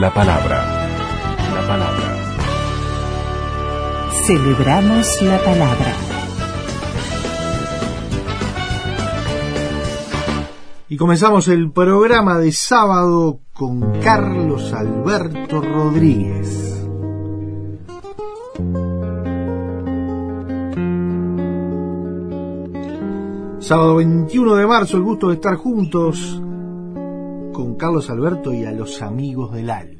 La palabra. La palabra. Celebramos la palabra. Y comenzamos el programa de sábado con Carlos Alberto Rodríguez. Sábado 21 de marzo, el gusto de estar juntos con Carlos Alberto y a los amigos del alma.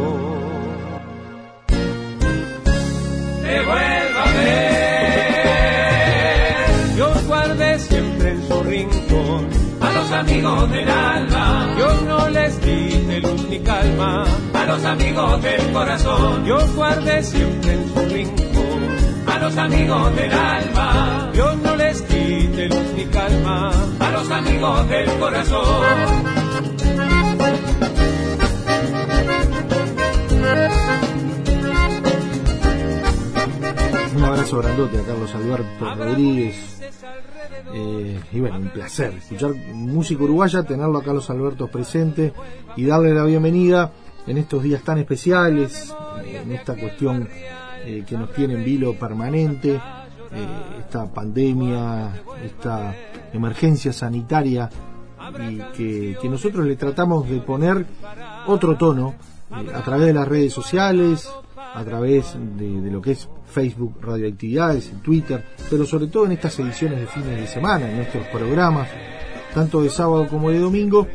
te vuelva a ver. Yo guardé siempre en su rincón a los amigos del alma. Yo no les di luz ni calma a los amigos del corazón. Yo guardé siempre en su rincón a los amigos del alma. Yo no les quite luz ni calma a los amigos del corazón. Abrazo grandote a Carlos Alberto Rodríguez. Eh, y bueno, un placer escuchar música uruguaya, tenerlo a Carlos Alberto presente y darle la bienvenida en estos días tan especiales, en esta cuestión eh, que nos tiene en vilo permanente, eh, esta pandemia, esta emergencia sanitaria y que, nosotros le tratamos de poner otro tono eh, a través de las redes sociales, a través de, lo que es Facebook Radioactividades, en Twitter, pero sobre todo en estas ediciones de fines de semana, en nuestros programas, tanto de sábado como de domingo,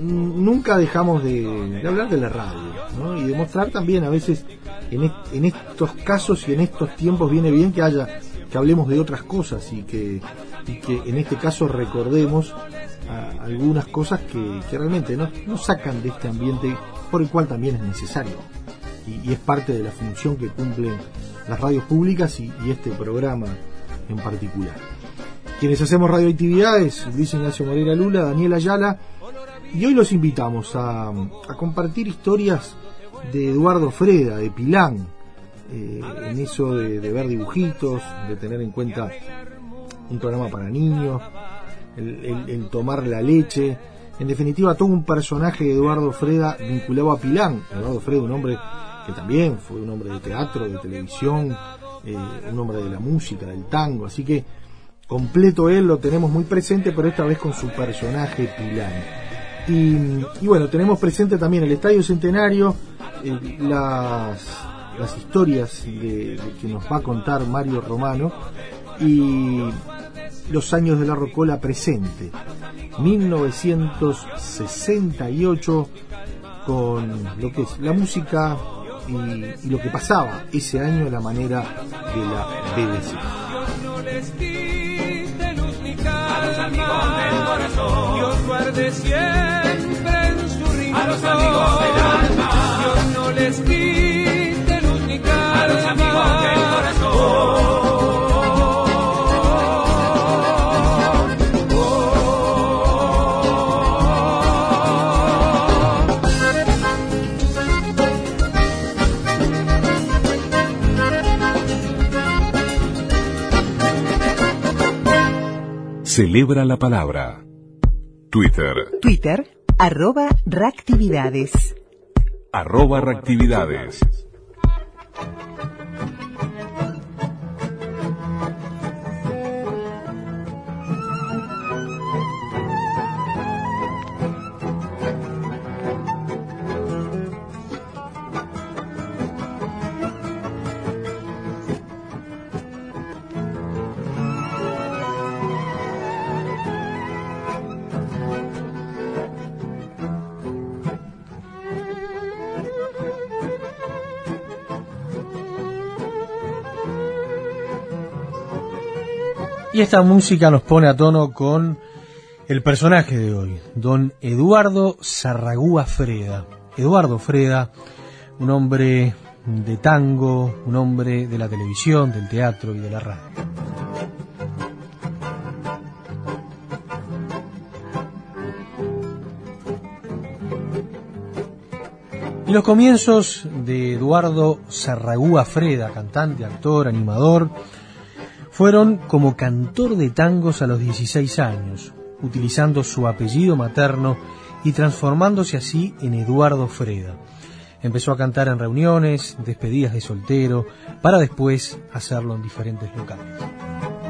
nunca dejamos de, hablar de la radio ¿no? y de mostrar también a veces en, est en, estos casos y en estos tiempos viene bien que haya que hablemos de otras cosas y que, en este caso recordemos algunas cosas que, realmente no, no, sacan de este ambiente por el cual también es necesario y, es parte de la función que cumplen las radios públicas y, este programa en particular. Quienes hacemos radioactividades, Luis Ignacio Moreira Lula, Daniel Ayala, y hoy los invitamos a, compartir historias de Eduardo Freda, de Pilán, eh, en eso de, ver dibujitos, de tener en cuenta un programa para niños, el, el, el, tomar la leche, en definitiva todo un personaje de Eduardo Freda vinculado a Pilán. Eduardo Freda, un hombre que también fue un hombre de teatro, de televisión, eh, un hombre de la música, del tango, así que completo él lo tenemos muy presente, pero esta vez con su personaje Pilán. Y, bueno, tenemos presente también el Estadio Centenario, eh, las, las historias que nos va a contar Mario Romano y los años de la Rocola presente, 1968, con lo que es la música y, y lo que pasaba ese año a la manera de la BBC. A los amigos del corazón, Dios guarde siempre en su rincón. A los amigos del alma, Dios no les Celebra la palabra. Twitter. Twitter, arroba reactividades. Arroba reactividades. Y esta música nos pone a tono con el personaje de hoy, don Eduardo Sarragúa Freda. Eduardo Freda, un hombre de tango, un hombre de la televisión, del teatro y de la radio. Y los comienzos de Eduardo Sarragúa Freda, cantante, actor, animador, fueron como cantor de tangos a los 16 años, utilizando su apellido materno y transformándose así en Eduardo Freda. Empezó a cantar en reuniones, despedidas de soltero, para después hacerlo en diferentes locales.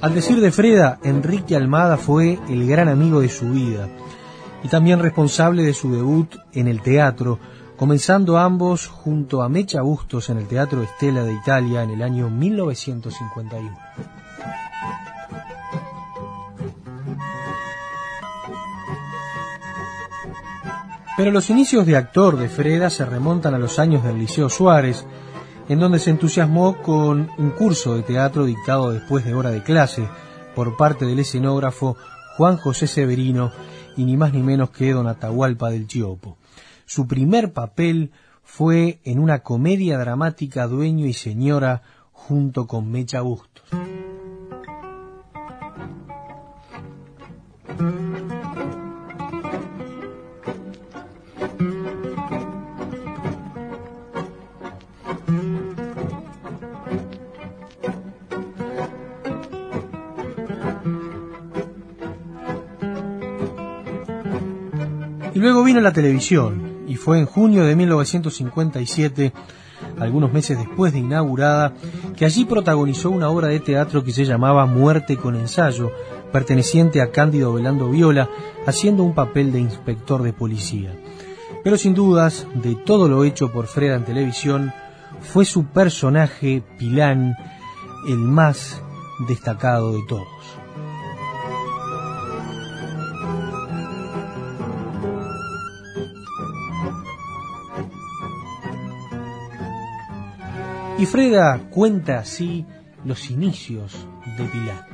Al decir de Freda, Enrique Almada fue el gran amigo de su vida y también responsable de su debut en el teatro, comenzando ambos junto a Mecha Bustos en el Teatro Estela de Italia en el año 1951. Pero los inicios de actor de Freda se remontan a los años del Liceo Suárez, en donde se entusiasmó con un curso de teatro dictado después de hora de clase por parte del escenógrafo Juan José Severino y ni más ni menos que don Atahualpa del Chiopo. Su primer papel fue en una comedia dramática Dueño y Señora junto con Mecha Bustos. Televisión, y fue en junio de 1957, algunos meses después de inaugurada, que allí protagonizó una obra de teatro que se llamaba Muerte con ensayo, perteneciente a Cándido Velando Viola, haciendo un papel de inspector de policía. Pero sin dudas, de todo lo hecho por Freda en televisión, fue su personaje, Pilán, el más destacado de todos. Y Freda cuenta así los inicios de Pilar.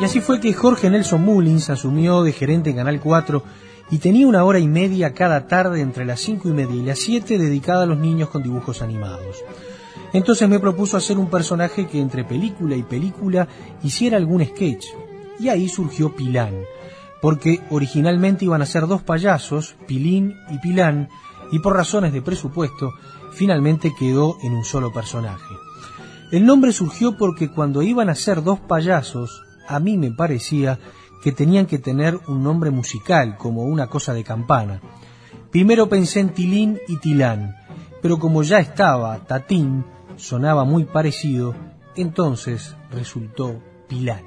Y así fue que Jorge Nelson Mullins asumió de gerente en Canal 4 y tenía una hora y media cada tarde entre las cinco y media y las siete dedicada a los niños con dibujos animados. Entonces me propuso hacer un personaje que entre película y película hiciera algún sketch. Y ahí surgió Pilán, porque originalmente iban a ser dos payasos, Pilín y Pilán, y por razones de presupuesto, finalmente quedó en un solo personaje. El nombre surgió porque cuando iban a ser dos payasos, a mí me parecía que tenían que tener un nombre musical, como una cosa de campana. Primero pensé en Tilín y Tilán, pero como ya estaba Tatín, sonaba muy parecido, entonces resultó Pilán.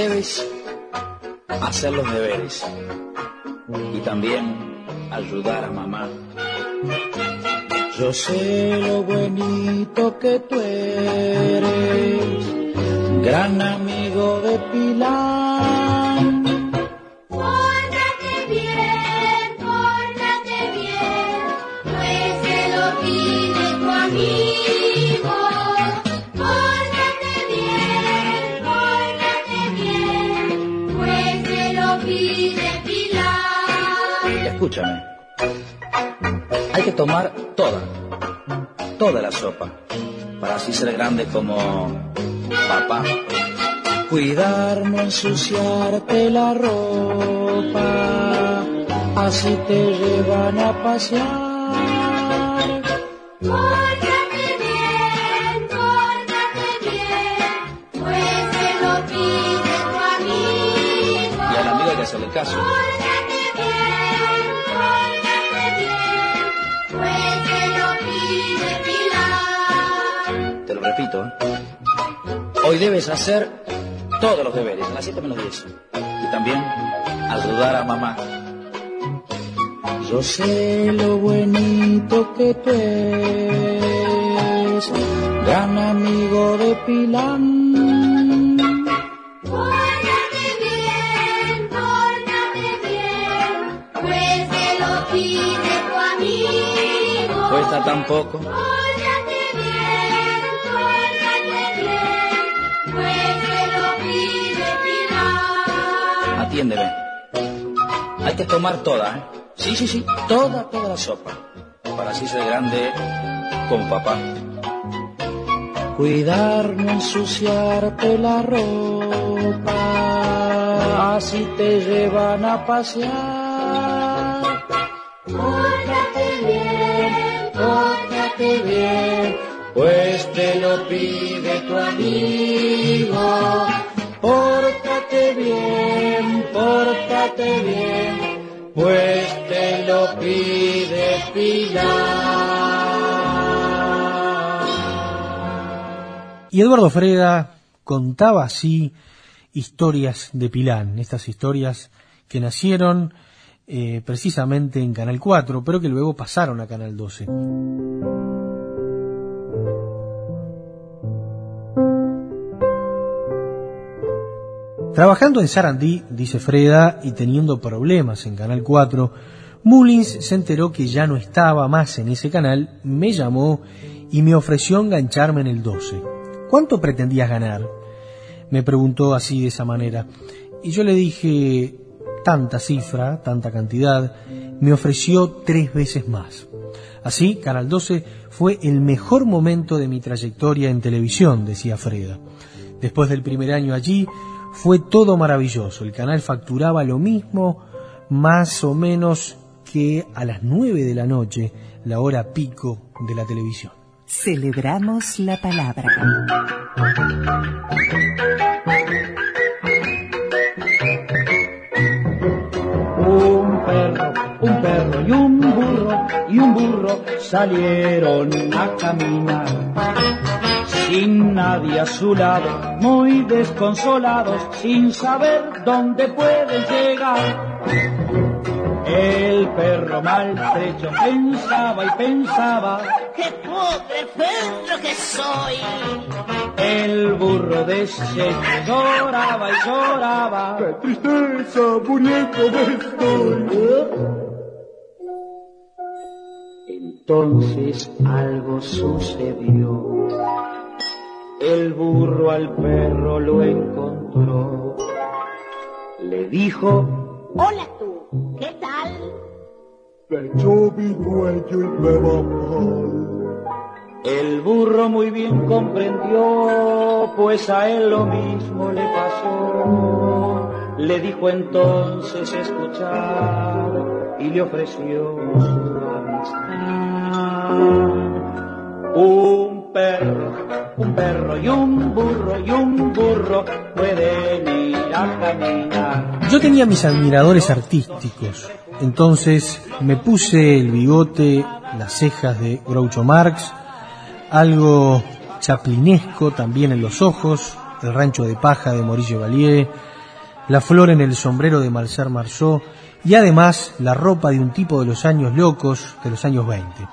Debes hacer los deberes y también ayudar a mamá. Yo sé lo bonito que tú eres, gran amigo de Pilar. Escúchame, hay que tomar toda, toda la sopa, para así ser grande como papá. Cuidar, no ensuciarte la ropa, así te llevan a pasear. Pórtate bien, pórtate bien, pues se lo pide tu amigo. Y al amigo hay que hacerle caso. Pórtate repito. Hoy debes hacer todos los deberes, a las 7 menos 10. Y también ayudar a mamá. Yo sé lo buenito que tú eres, gran amigo de Pilán. Pórtate bien, pórtate bien, pues se lo pide tu amigo. Cuesta tampoco. Atiéndeme. Hay que tomar toda, ¿eh? Sí, sí, sí, toda, toda la sopa. Para así ser grande como papá. Cuidar, no ensuciarte la ropa, así te llevan a pasear. Pórtate bien, pórtate bien, pues te lo pide tu amigo. Pórtate bien, pórtate bien, pues te lo pide Pilar. Y Eduardo Freda contaba así historias de Pilán, estas historias que nacieron eh, precisamente en Canal 4, pero que luego pasaron a Canal 12. Trabajando en Sarandí, dice Freda, y teniendo problemas en Canal 4, Mullins se enteró que ya no estaba más en ese canal, me llamó y me ofreció engancharme en el 12. ¿Cuánto pretendías ganar? Me preguntó así de esa manera. Y yo le dije, tanta cifra, tanta cantidad, me ofreció tres veces más. Así, Canal 12 fue el mejor momento de mi trayectoria en televisión, decía Freda. Después del primer año allí, fue todo maravilloso. El canal facturaba lo mismo, más o menos que a las nueve de la noche, la hora pico de la televisión. Celebramos la palabra. Un perro, un perro y un burro y un burro salieron a caminar. Sin nadie a su lado, muy desconsolados, sin saber dónde pueden llegar. El perro maltrecho pensaba y pensaba, ¡Qué pobre perro que soy! el burro deshecho lloraba y lloraba. tristeza, muñeco Entonces algo sucedió. El burro al perro lo encontró. Le dijo, Hola tú, ¿qué tal? Yo mi dueño y me va mal. el burro muy bien comprendió, pues a él lo mismo le pasó. Le dijo entonces escuchar y le ofreció su amistad. Un perro, un perro y un burro y un burro pueden ir a caminar. Yo tenía mis admiradores artísticos, entonces me puse el bigote, las cejas de Groucho Marx, algo chaplinesco también en los ojos, el rancho de paja de Maurice Valier, la flor en el sombrero de Marcel Marceau y además la ropa de un tipo de los años locos de los años 20.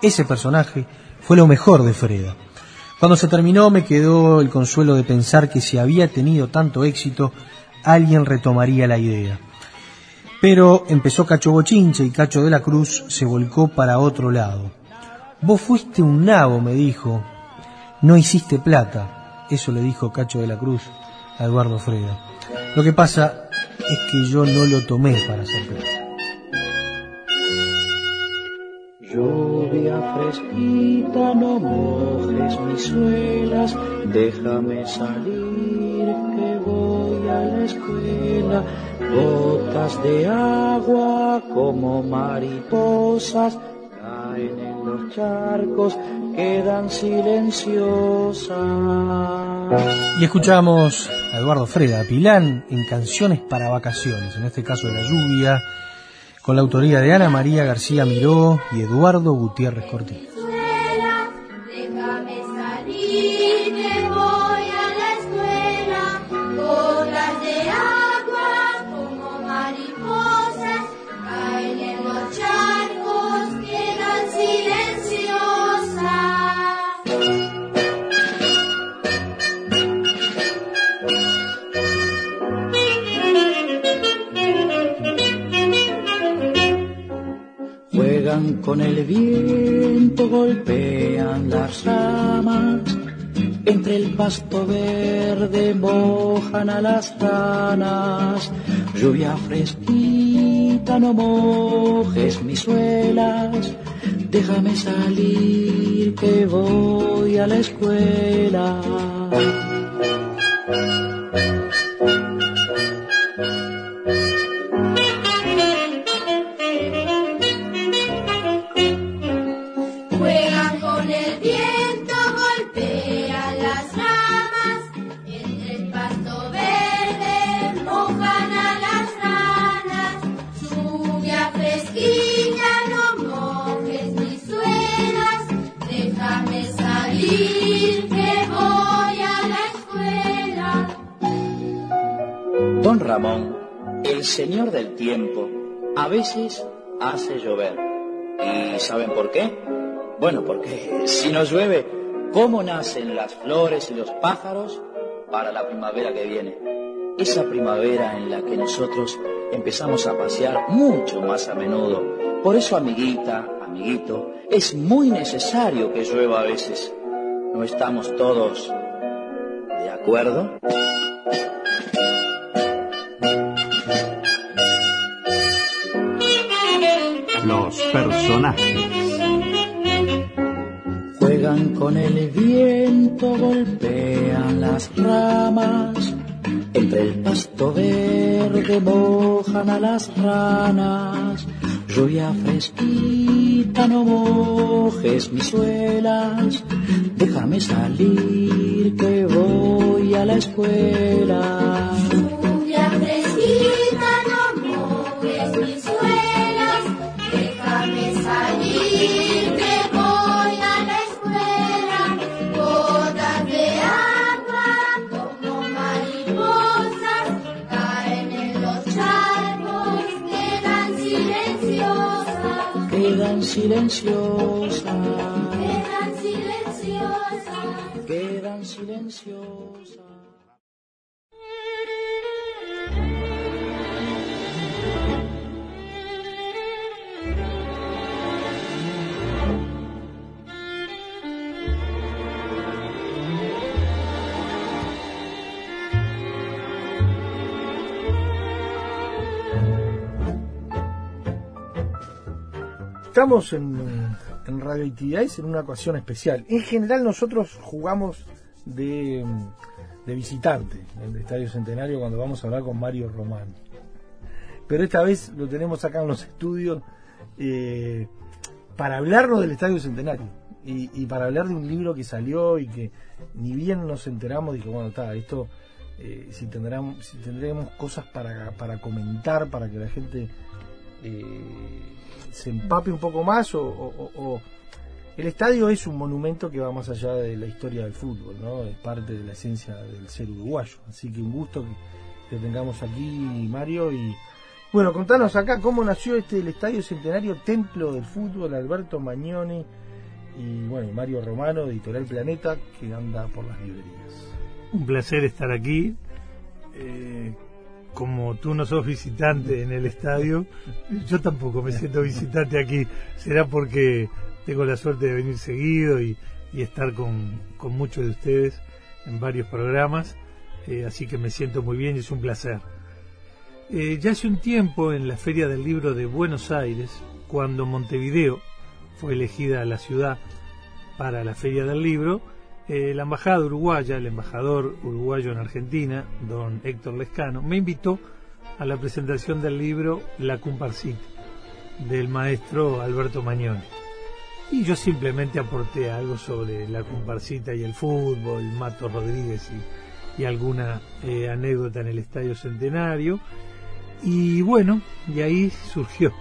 Ese personaje fue lo mejor de Freda. Cuando se terminó me quedó el consuelo de pensar que si había tenido tanto éxito, alguien retomaría la idea. Pero empezó Cacho Bochinche y Cacho de la Cruz se volcó para otro lado. Vos fuiste un nabo, me dijo. No hiciste plata. Eso le dijo Cacho de la Cruz a Eduardo Freda. Lo que pasa es que yo no lo tomé para hacer plata. Lluvia fresquita, no mojes mis suelas, déjame salir que voy a la escuela. Gotas de agua como mariposas caen en los charcos quedan silenciosas. Y escuchamos a Eduardo Freda Pilán en Canciones para Vacaciones, en este caso de la lluvia, con la autoría de Ana María García Miró y Eduardo Gutiérrez Cortés. Con el viento, golpean las ramas, entre el pasto verde mojan a las ranas. Lluvia fresquita, no mojes mis suelas, déjame salir que voy a la escuela. Ramón, el señor del tiempo, a veces hace llover. ¿Y saben por qué? Bueno, porque si no llueve, ¿cómo nacen las flores y los pájaros para la primavera que viene? Esa primavera en la que nosotros empezamos a pasear mucho más a menudo. Por eso, amiguita, amiguito, es muy necesario que llueva a veces. ¿No estamos todos de acuerdo? Personajes. Juegan con el viento, golpean las ramas, entre el pasto verde mojan a las ranas. Lluvia fresquita, no mojes mis suelas, déjame salir que voy a la escuela. Silenciosas, quedan silenciosas. quedan silenciosas. Estamos en, en Radio en una ocasión especial. En general nosotros jugamos de, de visitante en el Estadio Centenario cuando vamos a hablar con Mario Román. Pero esta vez lo tenemos acá en los estudios eh, para hablarnos del Estadio Centenario y, y para hablar de un libro que salió y que ni bien nos enteramos, dije, bueno, está, esto, eh, si, si tendremos cosas para, para comentar, para que la gente eh, se empape un poco más o, el estadio es un monumento que va más allá de la historia del fútbol, ¿no? Es parte de la esencia del ser uruguayo. Así que un gusto que te tengamos aquí, Mario. Y bueno, contanos acá cómo nació este el Estadio Centenario Templo del Fútbol, Alberto Magnoni y bueno, Mario Romano, de Editorial Planeta, que anda por las librerías. Un placer estar aquí. Eh, como tú no sos visitante en el estadio, yo tampoco me siento visitante aquí. Será porque tengo la suerte de venir seguido y, estar con, con muchos de ustedes en varios programas. Eh, así que me siento muy bien y es un placer. Eh, ya hace un tiempo en la Feria del Libro de Buenos Aires, cuando Montevideo fue elegida la ciudad para la Feria del Libro, eh, la embajada uruguaya, el embajador uruguayo en Argentina, don Héctor Lescano, me invitó a la presentación del libro La Comparsita del maestro Alberto Magnoni. Y yo simplemente aporté algo sobre la comparsita y el fútbol, Mato Rodríguez y, alguna eh, anécdota en el Estadio Centenario. Y bueno, y ahí surgió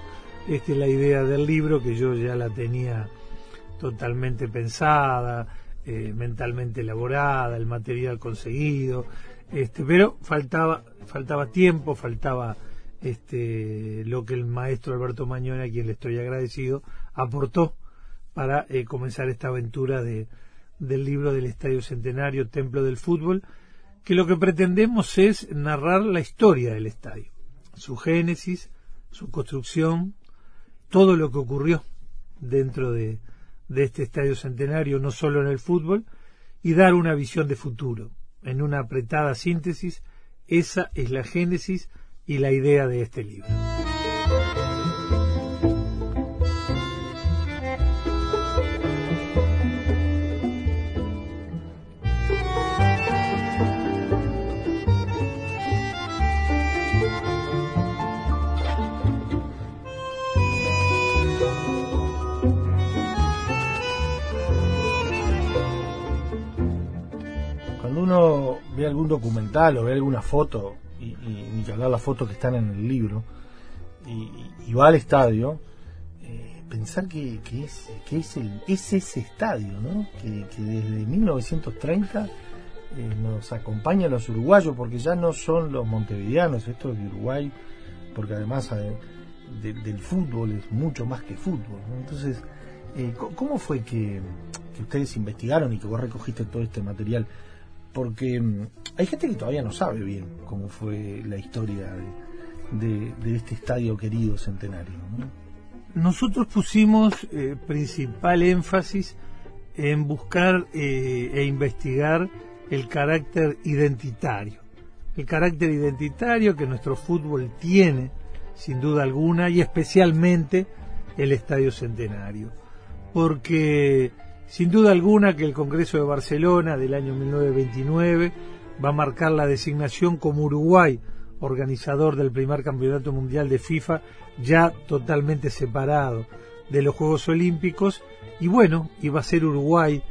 este, la idea del libro que yo ya la tenía totalmente pensada, eh, mentalmente elaborada, el material conseguido, este, pero faltaba, faltaba tiempo, faltaba este, lo que el maestro Alberto Mañona, a quien le estoy agradecido, aportó para eh, comenzar esta aventura de, del libro del Estadio Centenario, Templo del Fútbol, que lo que pretendemos es narrar la historia del estadio, su génesis, su construcción, todo lo que ocurrió dentro de, de este Estadio Centenario, no solo en el fútbol, y dar una visión de futuro. En una apretada síntesis, esa es la génesis y la idea de este libro. Uno ve algún documental o ve alguna foto, y, ni que hablar las fotos que están en el libro, y, va al estadio, eh, pensar que, que es, que es, el, es ese estadio, ¿no? que, que desde 1930 eh, nos acompaña a los uruguayos, porque ya no son los montevideanos, estos de Uruguay, porque además ade- de- del fútbol es mucho más que fútbol. Entonces, eh, ¿cómo fue que, que ustedes investigaron y que vos recogiste todo este material? Porque mm, hay gente que todavía no sabe bien cómo fue la historia de, este estadio querido centenario. ¿no? Nosotros pusimos eh, principal énfasis en buscar eh, e investigar el carácter identitario. El carácter identitario que nuestro fútbol tiene, sin duda alguna, y especialmente el Estadio Centenario. Porque sin duda alguna que el Congreso de Barcelona del año 1929 va a marcar la designación como Uruguay organizador del primer campeonato mundial de FIFA, ya totalmente separado de los Juegos Olímpicos, y bueno, iba a ser Uruguay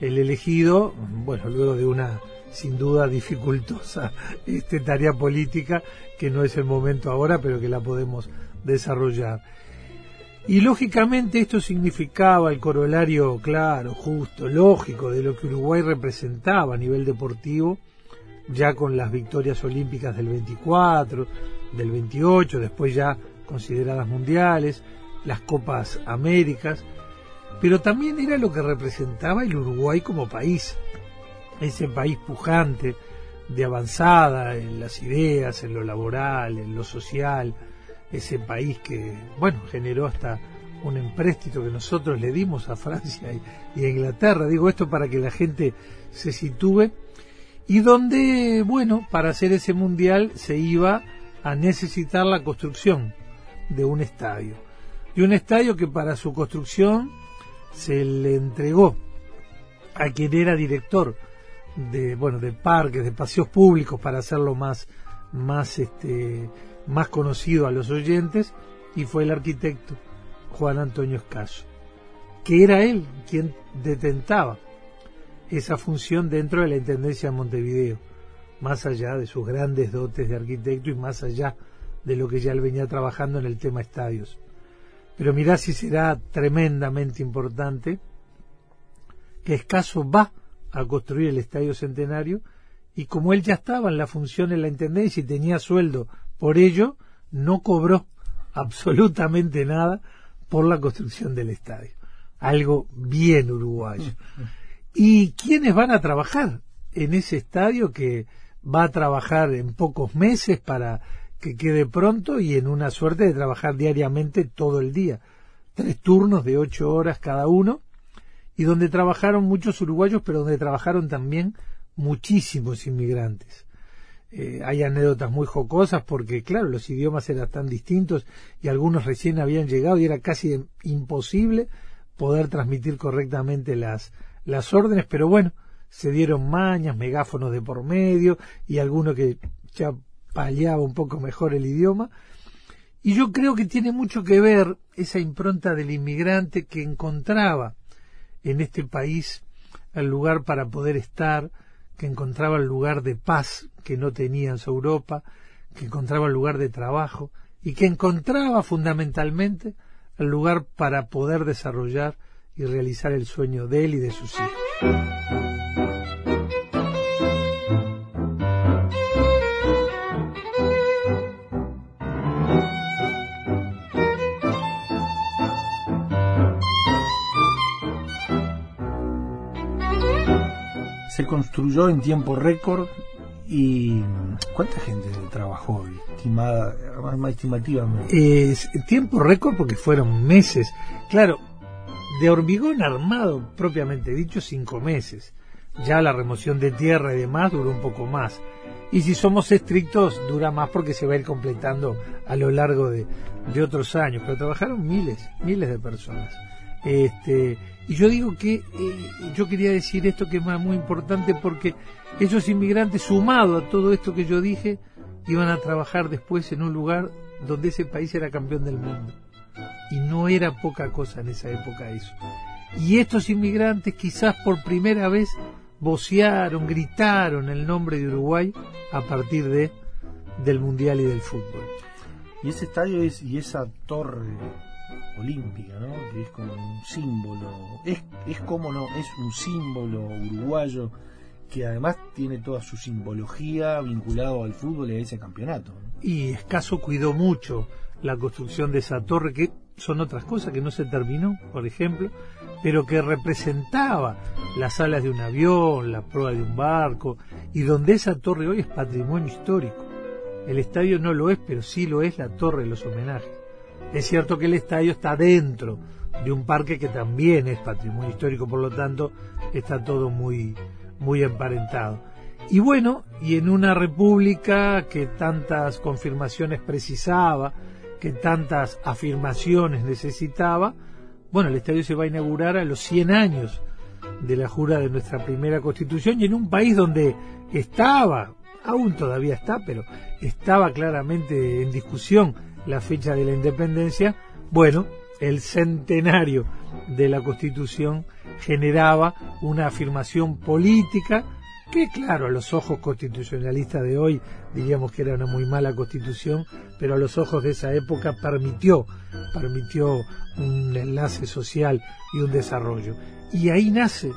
el elegido, bueno, luego de una sin duda dificultosa este, tarea política, que no es el momento ahora, pero que la podemos desarrollar. Y lógicamente esto significaba el corolario claro, justo, lógico de lo que Uruguay representaba a nivel deportivo, ya con las victorias olímpicas del 24, del 28, después ya consideradas mundiales, las Copas Américas, pero también era lo que representaba el Uruguay como país, ese país pujante, de avanzada en las ideas, en lo laboral, en lo social, ese país que, bueno, generó hasta un empréstito que nosotros le dimos a Francia y, a Inglaterra. Digo esto para que la gente se sitúe. Y donde, bueno, para hacer ese mundial se iba a necesitar la construcción de un estadio. Y un estadio que para su construcción se le entregó a quien era director de bueno de parques de paseos públicos para hacerlo más más este más conocido a los oyentes y fue el arquitecto Juan Antonio Escaso que era él quien detentaba esa función dentro de la Intendencia de Montevideo más allá de sus grandes dotes de arquitecto y más allá de lo que ya él venía trabajando en el tema estadios. Pero mirá si será tremendamente importante que Escaso va a construir el Estadio Centenario y como él ya estaba en la función en la Intendencia y tenía sueldo por ello, no cobró absolutamente nada por la construcción del estadio. Algo bien uruguayo. ¿Y quiénes van a trabajar en ese estadio que va a trabajar en pocos meses para que quede pronto y en una suerte de trabajar diariamente todo el día? Tres turnos de ocho horas cada uno y donde trabajaron muchos uruguayos, pero donde trabajaron también muchísimos inmigrantes. Eh, hay anécdotas muy jocosas porque, claro, los idiomas eran tan distintos y algunos recién habían llegado y era casi imposible poder transmitir correctamente las, las órdenes, pero bueno, se dieron mañas, megáfonos de por medio y alguno que ya paliaba un poco mejor el idioma. Y yo creo que tiene mucho que ver esa impronta del inmigrante que encontraba en este país el lugar para poder estar, que encontraba el lugar de paz que no tenía en su Europa, que encontraba el lugar de trabajo y que encontraba fundamentalmente el lugar para poder desarrollar y realizar el sueño de él y de sus hijos. Se construyó en tiempo récord y ¿cuánta gente trabajó estimada, más estimativamente? Es tiempo récord porque fueron meses. Claro, de hormigón armado, propiamente dicho, cinco meses. Ya la remoción de tierra y demás duró un poco más. Y si somos estrictos, dura más porque se va a ir completando a lo largo de, de otros años. Pero trabajaron miles, miles de personas. Este, y yo digo que eh, yo quería decir esto que es muy importante porque esos inmigrantes, sumado a todo esto que yo dije, iban a trabajar después en un lugar donde ese país era campeón del mundo. Y no era poca cosa en esa época eso. Y estos inmigrantes quizás por primera vez vocearon, gritaron el nombre de Uruguay a partir de del Mundial y del fútbol. Y ese estadio es, y esa torre olímpica, ¿no? Que es como un símbolo, es, es como no, es un símbolo uruguayo que además tiene toda su simbología vinculado al fútbol y a ese campeonato. Y Escaso cuidó mucho la construcción de esa torre, que son otras cosas que no se terminó, por ejemplo, pero que representaba las alas de un avión, la proa de un barco, y donde esa torre hoy es patrimonio histórico. El estadio no lo es, pero sí lo es la torre de los homenajes. Es cierto que el estadio está dentro de un parque que también es patrimonio histórico, por lo tanto está todo muy, muy emparentado. Y bueno, y en una república que tantas confirmaciones precisaba, que tantas afirmaciones necesitaba, bueno, el estadio se va a inaugurar a los 100 años de la jura de nuestra primera constitución y en un país donde estaba, aún todavía está, pero estaba claramente en discusión la fecha de la independencia, bueno, el centenario de la Constitución generaba una afirmación política que, claro, a los ojos constitucionalistas de hoy diríamos que era una muy mala constitución, pero a los ojos de esa época permitió, permitió un enlace social y un desarrollo. Y ahí nace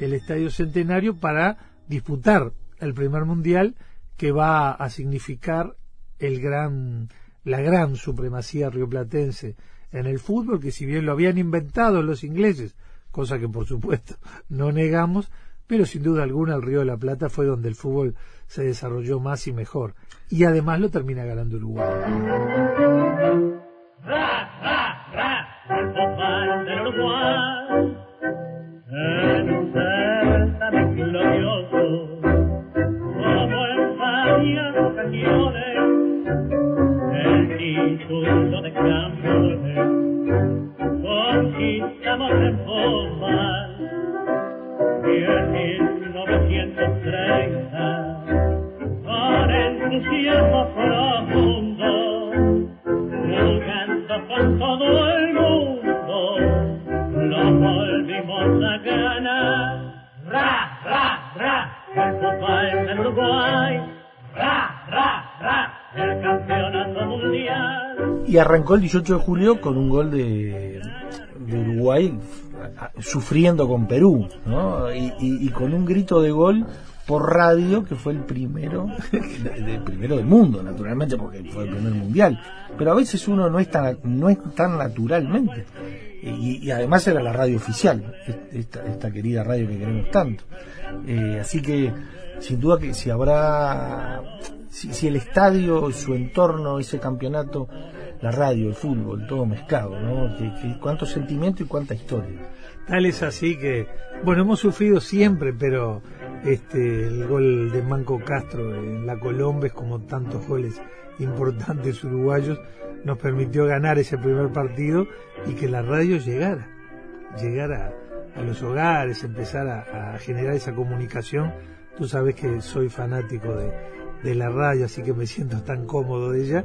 el Estadio Centenario para disputar el primer mundial que va a significar el gran la gran supremacía rioplatense en el fútbol, que si bien lo habían inventado los ingleses, cosa que por supuesto no negamos, pero sin duda alguna el Río de la Plata fue donde el fútbol se desarrolló más y mejor. Y además lo termina ganando Uruguay. Título de campeones conquistamos en forma y en 1930 con entusiasmo profundo arrancó el 18 de julio con un gol de, de Uruguay sufriendo con Perú, ¿no? Y, con un grito de gol por radio que fue el primero, de- primero del mundo, naturalmente, porque fue el primer mundial. Pero a veces uno no es tan, no es tan naturalmente. Y, y además era la radio oficial, esta, esta querida radio que queremos tanto. Eh, así que, sin duda que si habrá, si, si el estadio, su entorno, ese campeonato, la radio, el fútbol, todo mezclado, ¿no? Que, que cuánto sentimiento y cuánta historia. Tal es así que, bueno, hemos sufrido siempre, pero este el gol de Manco Castro en la Colombes, como tantos goles importantes uruguayos, nos permitió ganar ese primer partido y que la radio llegara, llegara a los hogares, empezar a, generar esa comunicación. Tú sabes que soy fanático de, de la radio, así que me siento tan cómodo de ella.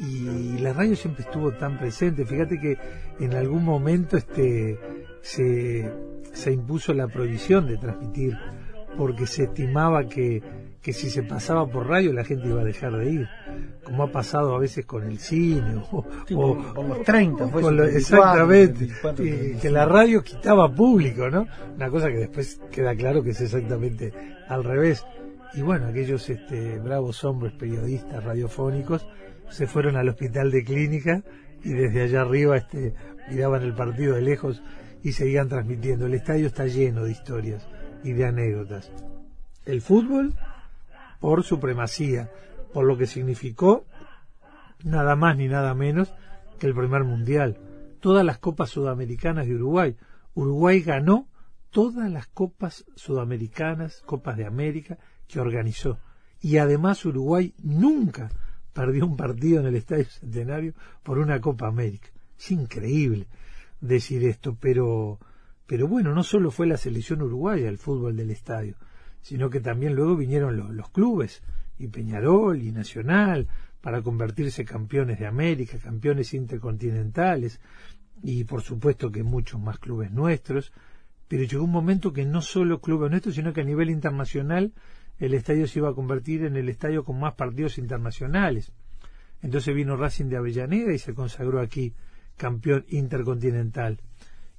Y la radio siempre estuvo tan presente. Fíjate que en algún momento este se, se impuso la prohibición de transmitir porque se estimaba que, que si se pasaba por radio la gente iba a dejar de ir, como ha pasado a veces con el cine o, Sí, o- por- por los 30 fue con eso, lo- 34, exactamente, 34, y 35. que la radio quitaba público, ¿no? Una cosa que después queda claro que es exactamente al revés. Y bueno, aquellos este, bravos hombres periodistas radiofónicos se fueron al hospital de clínica y desde allá arriba este, miraban el partido de lejos y seguían transmitiendo. El estadio está lleno de historias y de anécdotas. El fútbol por supremacía, por lo que significó nada más ni nada menos que el primer mundial. Todas las copas sudamericanas de Uruguay. Uruguay ganó todas las copas sudamericanas, copas de América que organizó. Y además Uruguay nunca perdió un partido en el Estadio Centenario por una Copa América. Es increíble decir esto, pero, pero bueno, no solo fue la selección uruguaya el fútbol del estadio, sino que también luego vinieron los, los clubes, y Peñarol y Nacional, para convertirse campeones de América, campeones intercontinentales, y por supuesto que muchos más clubes nuestros, pero llegó un momento que no solo clubes nuestros, sino que a nivel internacional el estadio se iba a convertir en el estadio con más partidos internacionales. Entonces vino Racing de Avellaneda y se consagró aquí campeón intercontinental.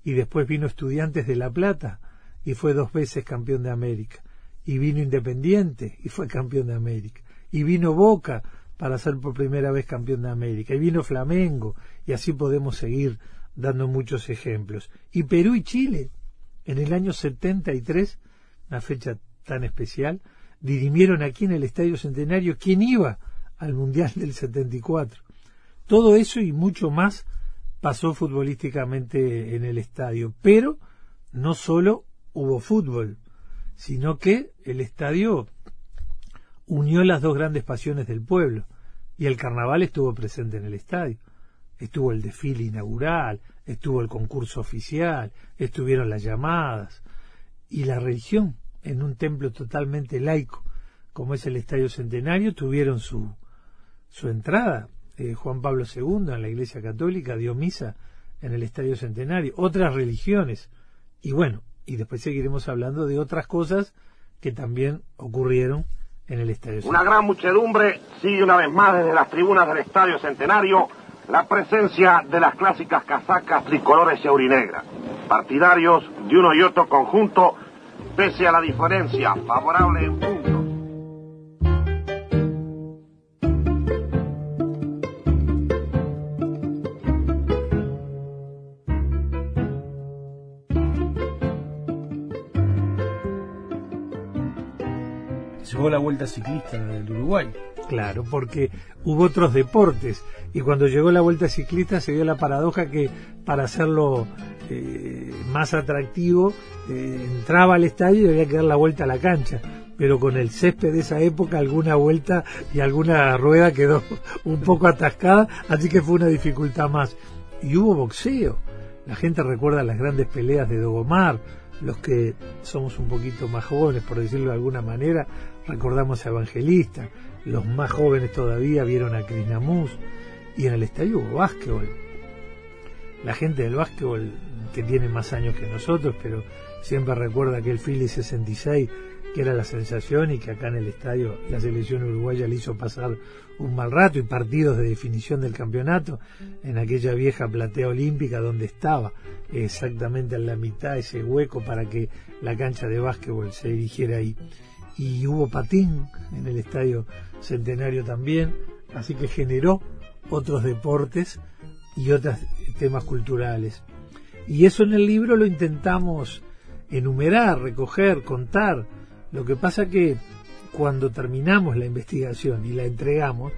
Y después vino Estudiantes de La Plata y fue dos veces campeón de América. Y vino Independiente y fue campeón de América. Y vino Boca para ser por primera vez campeón de América. Y vino Flamengo y así podemos seguir dando muchos ejemplos. Y Perú y Chile en el año 73, una fecha tan especial, dirimieron aquí en el Estadio Centenario quién iba al Mundial del 74. Todo eso y mucho más pasó futbolísticamente en el estadio, pero no solo hubo fútbol, sino que el estadio unió las dos grandes pasiones del pueblo y el carnaval estuvo presente en el estadio. Estuvo el desfile inaugural, estuvo el concurso oficial, estuvieron las llamadas y la religión en un templo totalmente laico como es el Estadio Centenario tuvieron su su entrada. Eh, Juan Pablo II en la Iglesia Católica dio misa en el Estadio Centenario, otras religiones y bueno, y después seguiremos hablando de otras cosas que también ocurrieron en el Estadio Una gran muchedumbre sigue una vez más desde las tribunas del Estadio Centenario la presencia de las clásicas casacas tricolores y aurinegras, partidarios de uno y otro conjunto, pese a la diferencia favorable en puntos. Llegó la vuelta ciclista del Uruguay. Claro, porque hubo otros deportes y cuando llegó la vuelta ciclista se dio la paradoja que para hacerlo eh, más atractivo eh, entraba al estadio y había que dar la vuelta a la cancha. Pero con el césped de esa época alguna vuelta y alguna rueda quedó un poco atascada, así que fue una dificultad más. Y hubo boxeo. La gente recuerda las grandes peleas de Dogomar, los que somos un poquito más jóvenes, por decirlo de alguna manera, recordamos a Evangelista, los más jóvenes todavía vieron a Krishnamús, y en el estadio hubo básquetbol. La gente del básquetbol, que tiene más años que nosotros, pero siempre recuerda aquel Philly 66, que era la sensación y que acá en el estadio la selección uruguaya le hizo pasar un mal rato y partidos de definición del campeonato en aquella vieja platea olímpica donde estaba exactamente en la mitad ese hueco para que la cancha de básquetbol se dirigiera ahí. Y hubo patín en el estadio centenario también, así que generó otros deportes y otros temas culturales. Y eso en el libro lo intentamos enumerar, recoger, contar. Lo que pasa que cuando terminamos la investigación y la entregamos,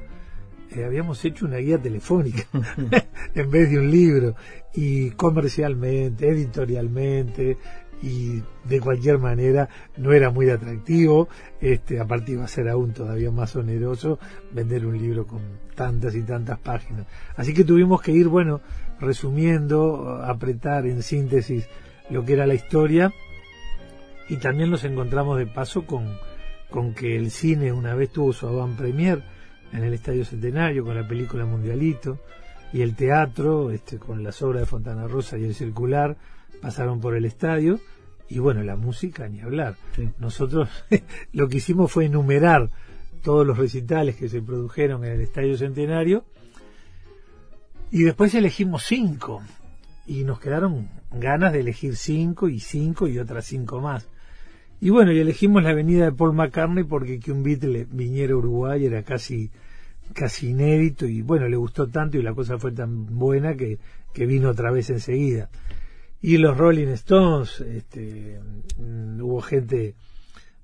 eh, habíamos hecho una guía telefónica en vez de un libro y comercialmente, editorialmente y de cualquier manera no era muy atractivo, este aparte iba a ser aún todavía más oneroso vender un libro con tantas y tantas páginas. Así que tuvimos que ir, bueno, resumiendo, apretar en síntesis lo que era la historia y también nos encontramos de paso con, con que el cine una vez tuvo su avant premier en el Estadio Centenario con la película Mundialito y el teatro este, con las obras de Fontana Rosa y el Circular pasaron por el estadio y bueno, la música ni hablar. Nosotros lo que hicimos fue enumerar todos los recitales que se produjeron en el Estadio Centenario y después elegimos cinco y nos quedaron ganas de elegir cinco y cinco y otras cinco más. Y bueno, y elegimos la avenida de Paul McCartney porque que un Beatle viniera a Uruguay era casi casi inédito y bueno, le gustó tanto y la cosa fue tan buena que, que vino otra vez enseguida. Y los Rolling Stones, este, mm, hubo gente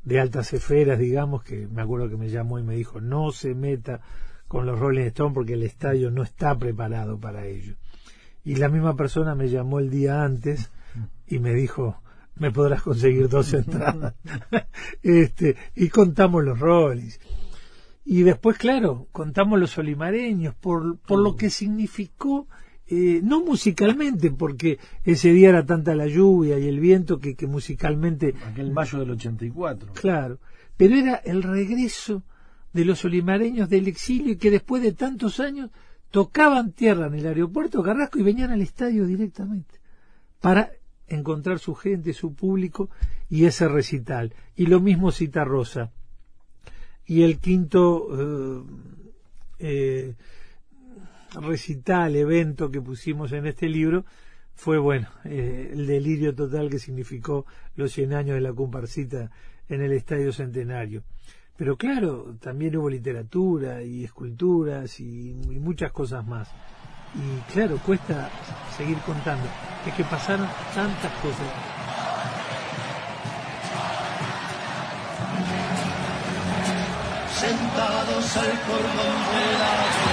de altas esferas, digamos, que me acuerdo que me llamó y me dijo, no se meta con los Rolling Stones porque el estadio no está preparado para ello. Y la misma persona me llamó el día antes y me dijo, me podrás conseguir dos entradas. este, y contamos los Rollins. Y después, claro, contamos los olimareños por, por lo que significó, eh, no musicalmente, porque ese día era tanta la lluvia y el viento que, que musicalmente... Aquel mayo del 84. Claro, pero era el regreso de los olimareños del exilio y que después de tantos años tocaban tierra en el aeropuerto Carrasco y venían al estadio directamente para encontrar su gente, su público y ese recital. Y lo mismo Cita Rosa y el quinto eh, eh, recital, evento que pusimos en este libro fue, bueno, eh, el delirio total que significó los 100 años de la comparsita en el Estadio Centenario. Pero claro, también hubo literatura y esculturas y, y muchas cosas más. Y claro, cuesta seguir contando. Es que pasaron tantas cosas. sentados al cordón de la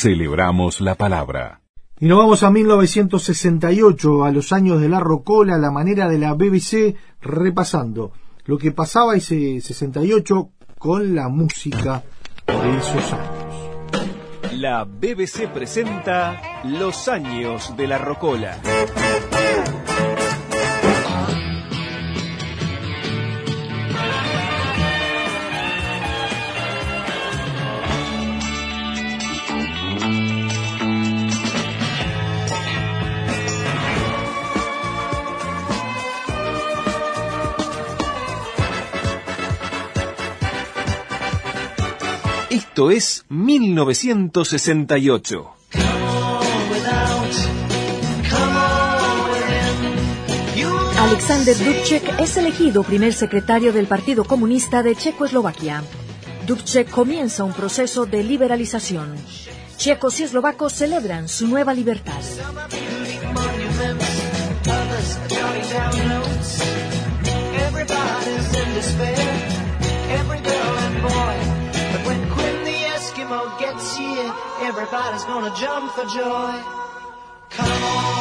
Celebramos la palabra. Y nos vamos a 1968, a los años de la Rocola, la manera de la BBC, repasando lo que pasaba ese 68 con la música de esos años. La BBC presenta Los años de la Rocola. Esto es 1968. Alexander Dubček es elegido primer secretario del Partido Comunista de Checoslovaquia. Dubček comienza un proceso de liberalización. Checos y eslovacos celebran su nueva libertad. Everybody's gonna jump for joy. Come on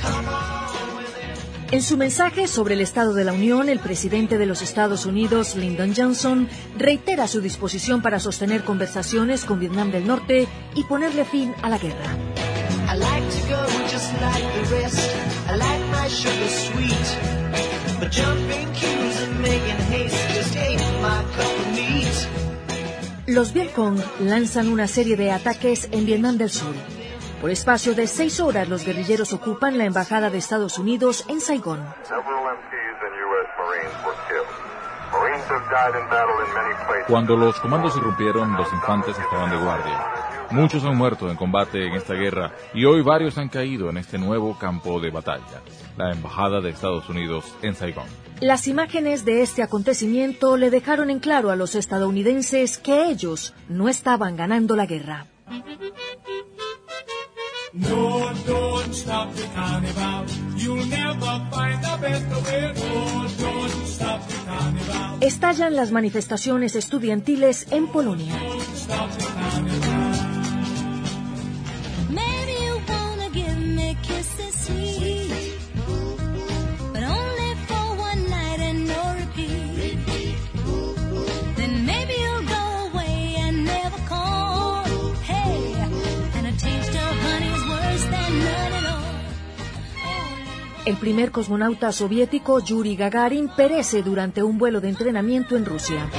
come. En su mensaje sobre el Estado de la Unión, el presidente de los Estados Unidos, Lyndon Johnson, reitera su disposición para sostener conversaciones con Vietnam del Norte y ponerle fin a la guerra. I like to go just like the rest. I like my sugar sweet. But jumping and making haste just ain't my cup of meat. Los Vietcong lanzan una serie de ataques en Vietnam del Sur. Por espacio de seis horas, los guerrilleros ocupan la embajada de Estados Unidos en Saigón. Cuando los comandos irrumpieron, los infantes estaban de guardia. Muchos han muerto en combate en esta guerra y hoy varios han caído en este nuevo campo de batalla, la Embajada de Estados Unidos en Saigón. Las imágenes de este acontecimiento le dejaron en claro a los estadounidenses que ellos no estaban ganando la guerra. No, don't stop the carnival. You'll never find a better way. No, don't stop the carnival. Estallan las manifestaciones estudiantiles en Polonia. Stop the carnival. El primer cosmonauta soviético, Yuri Gagarin, perece durante un vuelo de entrenamiento en Rusia.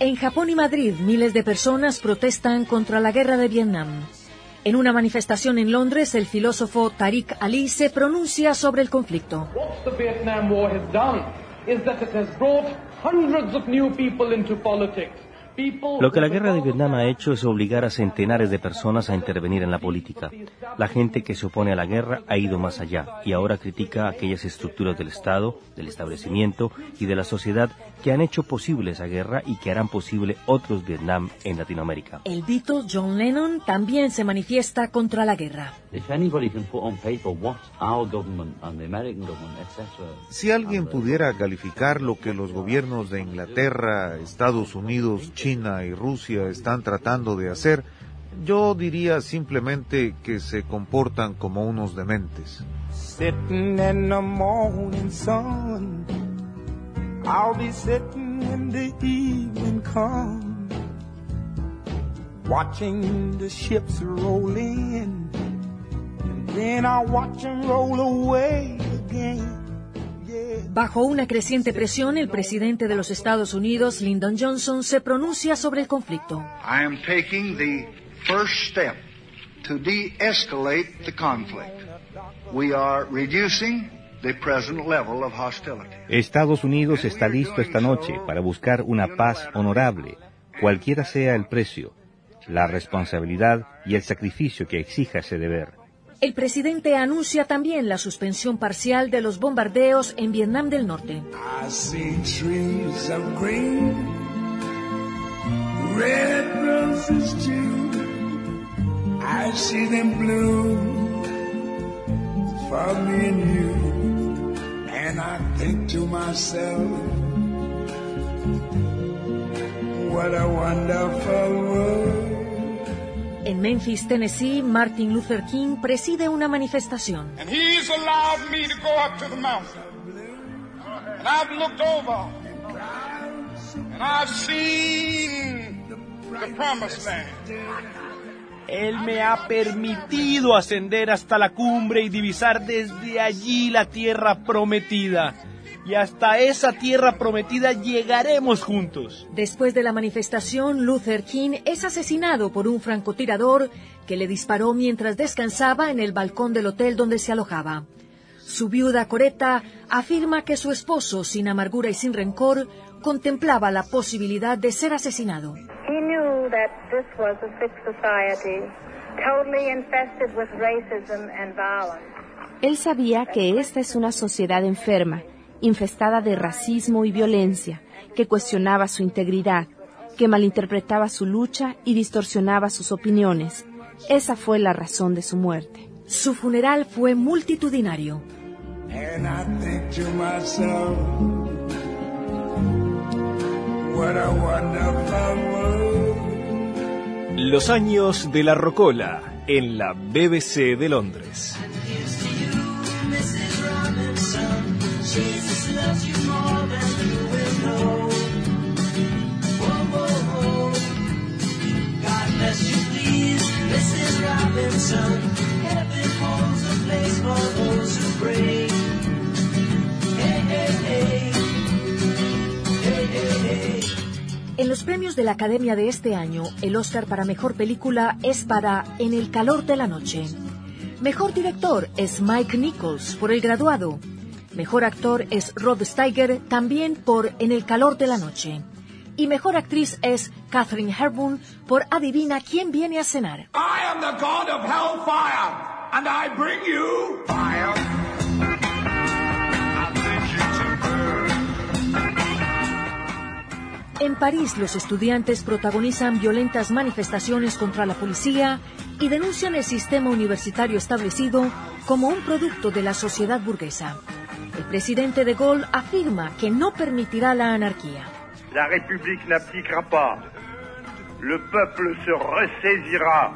En Japón y Madrid, miles de personas protestan contra la guerra de Vietnam. En una manifestación en Londres, el filósofo Tariq Ali se pronuncia sobre el conflicto. What the Vietnam War has done is that it has brought hundreds of new people into politics. People Lo que la guerra de Vietnam ha hecho es obligar a centenares de personas a intervenir en la política. La gente que se opone a la guerra ha ido más allá y ahora critica aquellas estructuras del Estado, del establecimiento y de la sociedad que han hecho posible esa guerra y que harán posible otros Vietnam en Latinoamérica. El Beatle John Lennon también se manifiesta contra la guerra. If anybody can put on paper what our government and the American government, etc., Si alguien pudiera calificar lo que los gobiernos de Inglaterra, Estados Unidos, China y Rusia están tratando de hacer, yo diría simplemente que se comportan como unos dementes. I'll be sitting when the evening comes. Watching the ships roll in. And then I'll watch them roll away again. Bajo una creciente presión, el presidente de los Estados Unidos, Lyndon Johnson, se pronuncia sobre el conflicto. I am taking the first step to de-escalate the conflict. We are reducing the present level of hostility. Estados Unidos está listo esta noche para buscar una paz honorable, cualquiera sea el precio, la responsabilidad y el sacrificio que exija ese deber. El presidente anuncia también la suspensión parcial de los bombardeos en Vietnam del Norte. I see them for me and you. And I think to myself, what a wonderful world. En Memphis, Tennessee, Martin Luther King preside una manifestación. And he's allowed me to go up to the mountain. And I've looked over. And I've seen the promised land. Él me ha permitido ascender hasta la cumbre y divisar desde allí la tierra prometida. Y hasta esa tierra prometida llegaremos juntos. Después de la manifestación, Luther King es asesinado por un francotirador que le disparó mientras descansaba en el balcón del hotel donde se alojaba. Su viuda Coretta afirma que su esposo, sin amargura y sin rencor, contemplaba la posibilidad de ser asesinado. Knew that this was a sick society, totally infested with racism and violence. Él sabía que esta es una sociedad enferma, infestada de racismo y violencia, que cuestionaba su integridad, que malinterpretaba su lucha y distorsionaba sus opiniones. Esa fue la razón de su muerte. Su funeral fue multitudinario. And I think to myself, what a wonderful world. Los años de la Rocola en la BBC de Londres. Heaven holds a place for those who pray. Hey, hey, hey. En los premios de la Academia de este año, el Oscar para Mejor Película es para En el calor de la noche. Mejor director es Mike Nichols por El graduado. Mejor actor es Rod Steiger también por En el calor de la noche. Y mejor actriz es Catherine Hepburn por Adivina quién viene a cenar. I am the god of hellfire, and I bring you fire. En París, los estudiantes protagonizan violentas manifestaciones contra la policía y denuncian el sistema universitario establecido como un producto de la sociedad burguesa. El presidente de Gaulle afirma que no permitirá la anarquía. La République n'abdiquera pas. Le peuple se ressaisira.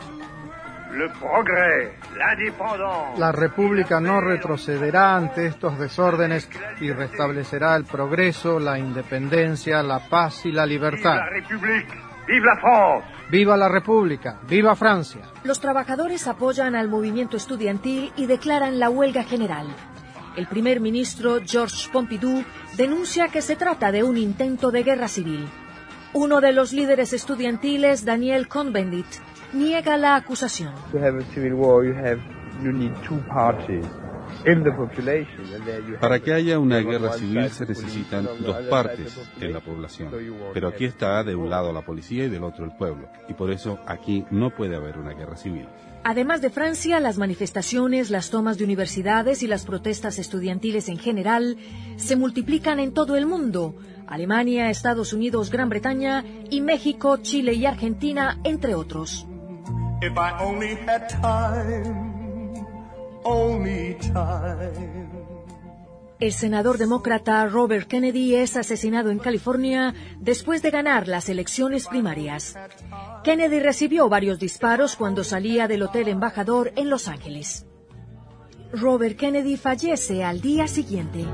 Le progrès, l'indépendance. La República no retrocederá ante estos desórdenes y restablecerá el progreso, la independencia, la paz y la Vive libertad. la République, vive la France. ¡Viva la República! ¡Viva Francia! Los trabajadores apoyan al movimiento estudiantil y declaran la huelga general. El primer ministro Georges Pompidou denuncia que se trata de un intento de guerra civil. Uno de los líderes estudiantiles, Daniel Cohn-Bendit, niega la acusación. To have a civil war, you have you need two parties in the population, and there you have Para que haya una guerra civil se the police necesitan and on the dos other partes en la población. Pero aquí está de un war. lado la policía y del otro el pueblo. Y por eso aquí no puede haber una guerra civil. Además de Francia, las manifestaciones, las tomas de universidades y las protestas estudiantiles en general se multiplican en todo el mundo. Alemania, Estados Unidos, Gran Bretaña y México, Chile y Argentina, entre otros. If I only had time, only time. El senador demócrata Robert Kennedy es asesinado en California después de ganar las elecciones primarias. Kennedy recibió varios disparos cuando salía del Hotel Embajador en Los Ángeles. Robert Kennedy fallece al día siguiente.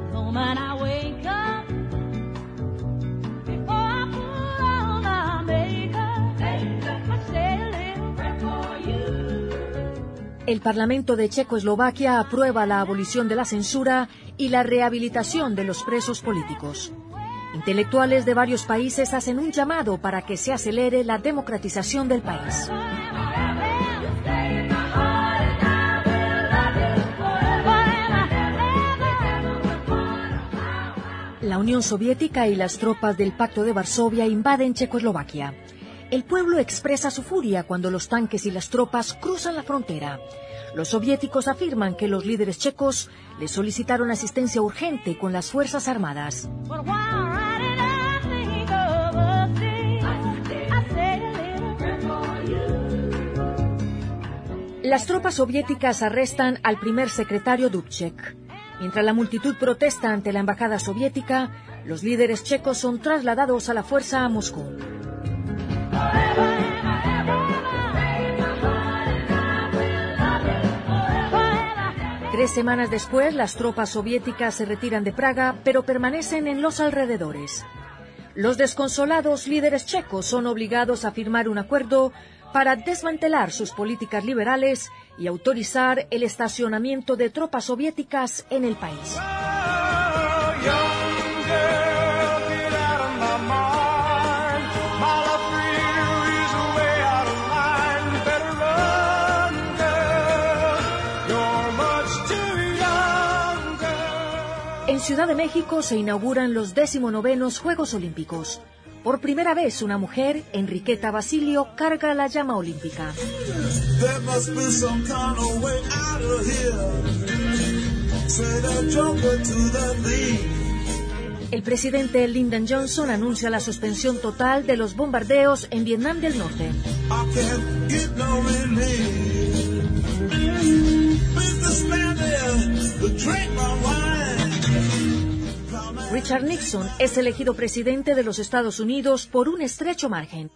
El Parlamento de Checoslovaquia aprueba la abolición de la censura y la rehabilitación de los presos políticos. Intelectuales de varios países hacen un llamado para que se acelere la democratización del país. La Unión Soviética y las tropas del Pacto de Varsovia invaden Checoslovaquia. El pueblo expresa su furia cuando los tanques y las tropas cruzan la frontera. Los soviéticos afirman que los líderes checos les solicitaron asistencia urgente con las Fuerzas Armadas. Las tropas soviéticas arrestan al primer secretario Dubček. Mientras la multitud protesta ante la embajada soviética, los líderes checos son trasladados a la fuerza a Moscú. Tres semanas después, las tropas soviéticas se retiran de Praga, pero permanecen en los alrededores. Los desconsolados líderes checos son obligados a firmar un acuerdo para desmantelar sus políticas liberales y autorizar el estacionamiento de tropas soviéticas en el país. En Ciudad de México se inauguran los 19 Juegos Olímpicos. Por primera vez una mujer, Enriqueta Basilio, carga la llama olímpica. El presidente Lyndon Johnson anuncia la suspensión total de los bombardeos en Vietnam del Norte. No Richard Nixon es elegido presidente de los Estados Unidos por un estrecho margen.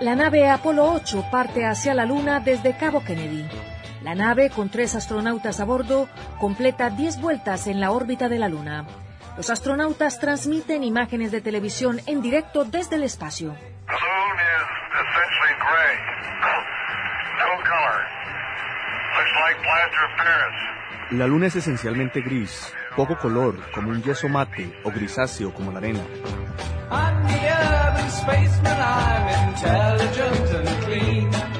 La nave Apolo 8 parte hacia la Luna desde Cabo Kennedy. La nave, con tres astronautas a bordo, completa 10 vueltas en la órbita de la Luna. Los astronautas transmiten imágenes de televisión en directo desde el espacio. La luna es esencialmente gris, poco color, como un yeso mate o grisáceo como la arena. I'm the urban spaceman, I'm intelligent and clean.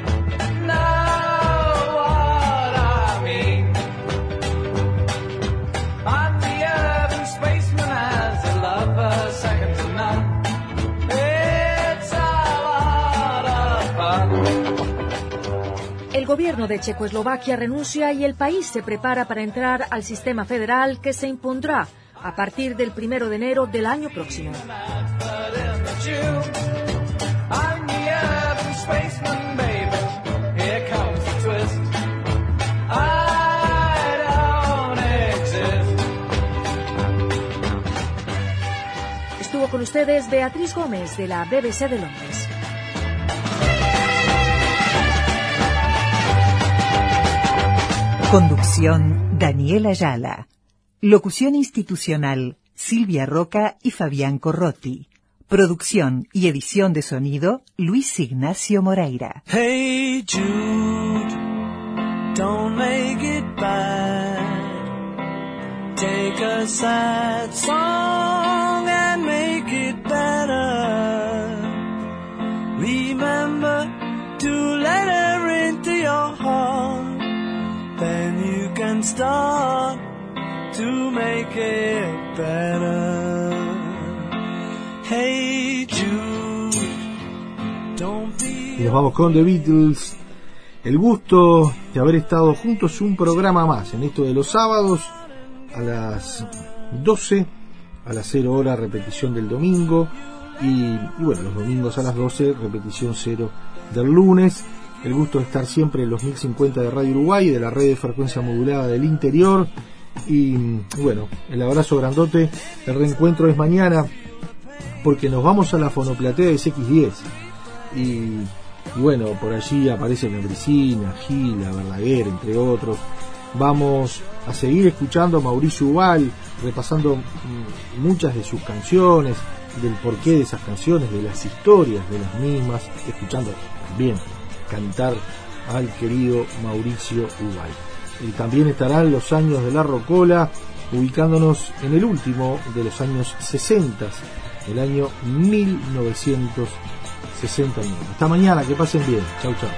Gobierno de Checoslovaquia renuncia y el país se prepara para entrar al sistema federal que se impondrá a partir del primero de enero del año próximo. Estuvo con ustedes Beatriz Gómez de la BBC de Londres. Conducción Daniela Ayala. Locución institucional Silvia Roca y Fabián Corrotti. Producción y edición de sonido Luis Ignacio Moreira. Hey Jude, don't make it bad. Take a sad song Y nos vamos con The Beatles. El gusto de haber estado juntos un programa más en esto de los sábados a las 12, a las 0 hora repetición del domingo y, y bueno, los domingos a las 12 repetición 0 del lunes. El gusto de estar siempre en los 1050 de Radio Uruguay, de la red de frecuencia modulada del interior. Y, bueno, el abrazo grandote. El reencuentro es mañana porque nos vamos a la fonoplatea de CX10. Y, y bueno, por allí aparece Membricina, Gila, Verdaguer, entre otros. Vamos a seguir escuchando a Mauricio Ubal, repasando mm, muchas de sus canciones, del porqué de esas canciones, de las historias de las mismas, escuchando también cantar al querido Mauricio Ubal. Y también estarán los años de la Rocola, ubicándonos en el último de los años 60, el año 1969. Hasta mañana, que pasen bien. Chau, chau.